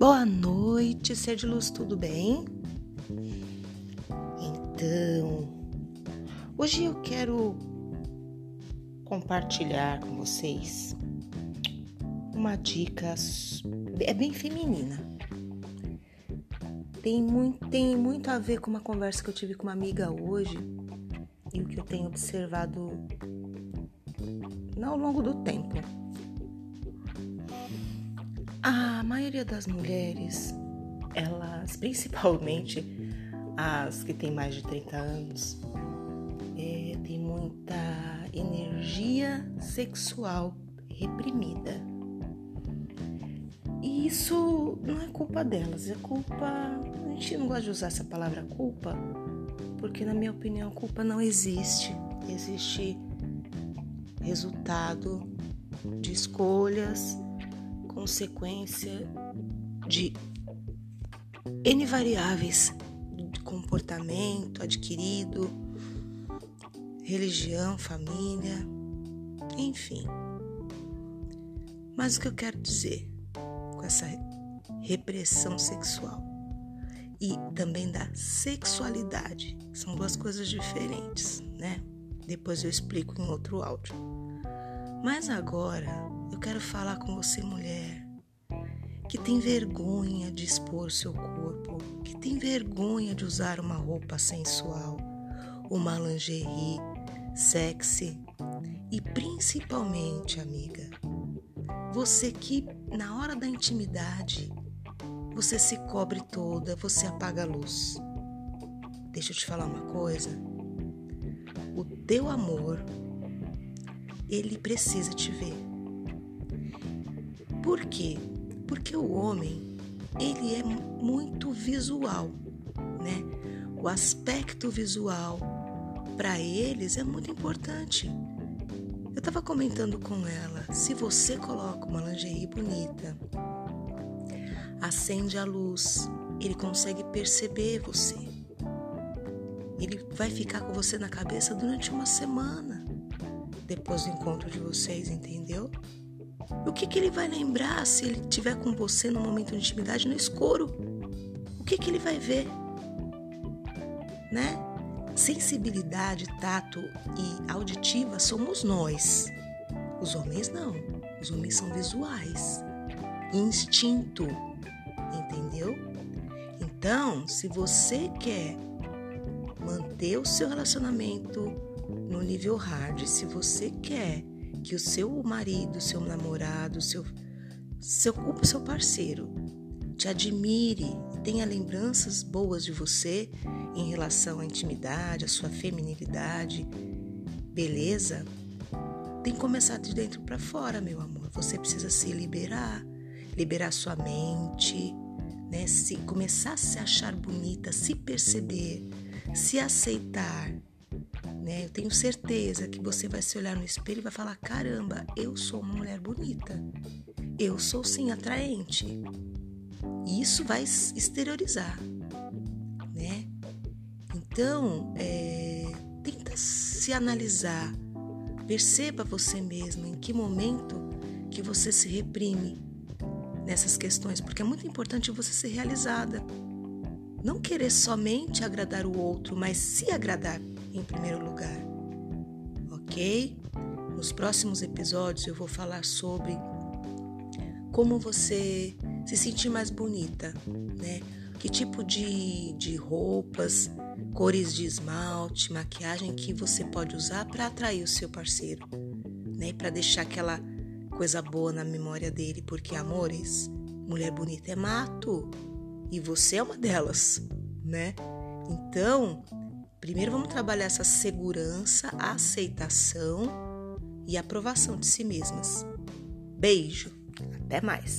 Boa noite, ser de luz, tudo bem? Então, hoje eu quero compartilhar com vocês uma dica, é bem feminina. Tem muito, tem muito a ver com uma conversa que eu tive com uma amiga hoje e o que eu tenho observado ao longo do tempo. A maioria das mulheres, elas, principalmente as que têm mais de 30 anos, é, tem muita energia sexual reprimida. E isso não é culpa delas, é culpa. A gente não gosta de usar essa palavra culpa, porque, na minha opinião, culpa não existe. Existe resultado de escolhas consequência de N variáveis de comportamento adquirido, religião, família, enfim. Mas o que eu quero dizer com essa repressão sexual e também da sexualidade são duas coisas diferentes, né? Depois eu explico em outro áudio. Mas agora eu quero falar com você, mulher, que tem vergonha de expor seu corpo, que tem vergonha de usar uma roupa sensual, uma lingerie sexy e principalmente, amiga, você que na hora da intimidade você se cobre toda, você apaga a luz. Deixa eu te falar uma coisa. O teu amor, ele precisa te ver. Por quê? Porque o homem, ele é muito visual, né? O aspecto visual para eles é muito importante. Eu estava comentando com ela, se você coloca uma lingerie bonita, acende a luz, ele consegue perceber você. Ele vai ficar com você na cabeça durante uma semana depois do encontro de vocês, entendeu? O que, que ele vai lembrar se ele estiver com você no momento de intimidade no escuro? O que, que ele vai ver? Né? Sensibilidade, tato e auditiva somos nós. Os homens não. Os homens são visuais. Instinto. Entendeu? Então, se você quer manter o seu relacionamento no nível hard, se você quer que o seu marido, seu namorado, seu, seu, seu parceiro te admire, tenha lembranças boas de você em relação à intimidade, à sua feminilidade, beleza, tem que começar de dentro para fora, meu amor. Você precisa se liberar, liberar sua mente, né? Se começar a se achar bonita, se perceber, se aceitar, né? Eu tenho certeza que você vai se olhar no espelho e vai falar: caramba, eu sou uma mulher bonita. Eu sou sim atraente. E isso vai exteriorizar, né? Então, é, tenta se analisar, perceba você mesmo em que momento que você se reprime nessas questões, porque é muito importante você ser realizada. Não querer somente agradar o outro, mas se agradar em primeiro lugar, ok? Nos próximos episódios eu vou falar sobre como você se sentir mais bonita, né? Que tipo de, de roupas, cores de esmalte, maquiagem que você pode usar para atrair o seu parceiro, né? Para deixar aquela coisa boa na memória dele, porque amores, mulher bonita é mato e você é uma delas, né? Então, Primeiro vamos trabalhar essa segurança, aceitação e aprovação de si mesmas. Beijo, até mais!